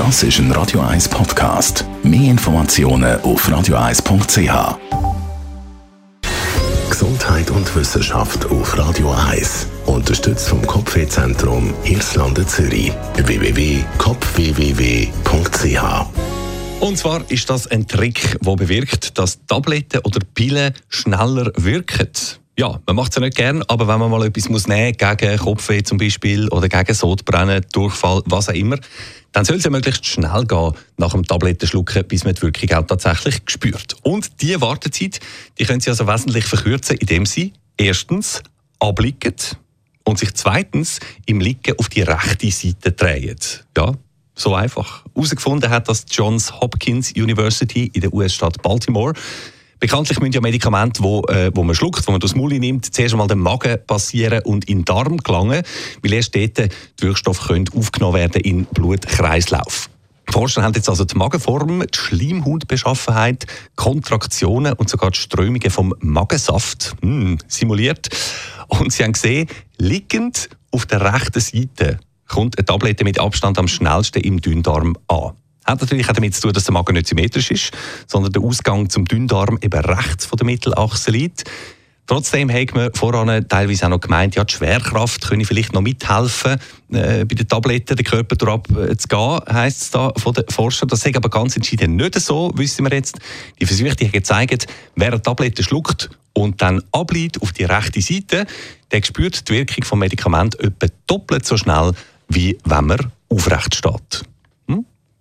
Das ist ein Radio 1 Podcast. Mehr Informationen auf radio1.ch. Gesundheit und Wissenschaft auf Radio 1. Unterstützt vom Kopfwehzentrum Irlande Zürich. www.kopfwww.ch Und zwar ist das ein Trick, der bewirkt, dass Tabletten oder Pillen schneller wirken. Ja, man macht es ja nicht gern, aber wenn man mal etwas muss nehmen gegen Kopfweh zum Beispiel oder gegen Sodbrennen, Durchfall, was auch immer, dann soll es ja möglichst schnell gehen nach dem Tablettenschlucken, bis man die Wirkung auch tatsächlich spürt. Und diese Wartezeit, die können Sie also wesentlich verkürzen, indem Sie erstens abliegen und sich zweitens im Liegen auf die rechte Seite drehen. Ja, so einfach. Herausgefunden hat das Johns Hopkins University in der US-Stadt Baltimore. Bekanntlich müssen ja Medikamente, wo, äh, wo man schluckt, wo man das Muli nimmt, zuerst einmal den Magen passieren und in den Darm gelangen, weil erst dort die Wirkstoffe können aufgenommen werden in Blutkreislauf. Die Forscher haben jetzt also die Magenform, die Schleimhautbeschaffenheit, Kontraktionen und sogar die Strömungen vom Magensaft mh, simuliert. Und sie haben gesehen, liegend auf der rechten Seite kommt eine Tablette mit Abstand am schnellsten im Dünndarm an. Hat natürlich auch damit zu tun, dass der Magen nicht symmetrisch ist, sondern der Ausgang zum Dünndarm eben rechts von der Mittelachse liegt. Trotzdem hat man voran teilweise auch noch gemeint, ja, die Schwerkraft könne vielleicht noch mithelfen, äh, bei den Tabletten den Körper äh, zu gehen, heisst es da von den Forschern. Das ist aber ganz entschieden nicht so, wissen wir jetzt. Die Versuche haben gezeigt, wer eine Tablette schluckt und dann ableitet auf die rechte Seite, der spürt die Wirkung des Medikaments etwa doppelt so schnell, wie wenn man aufrecht steht.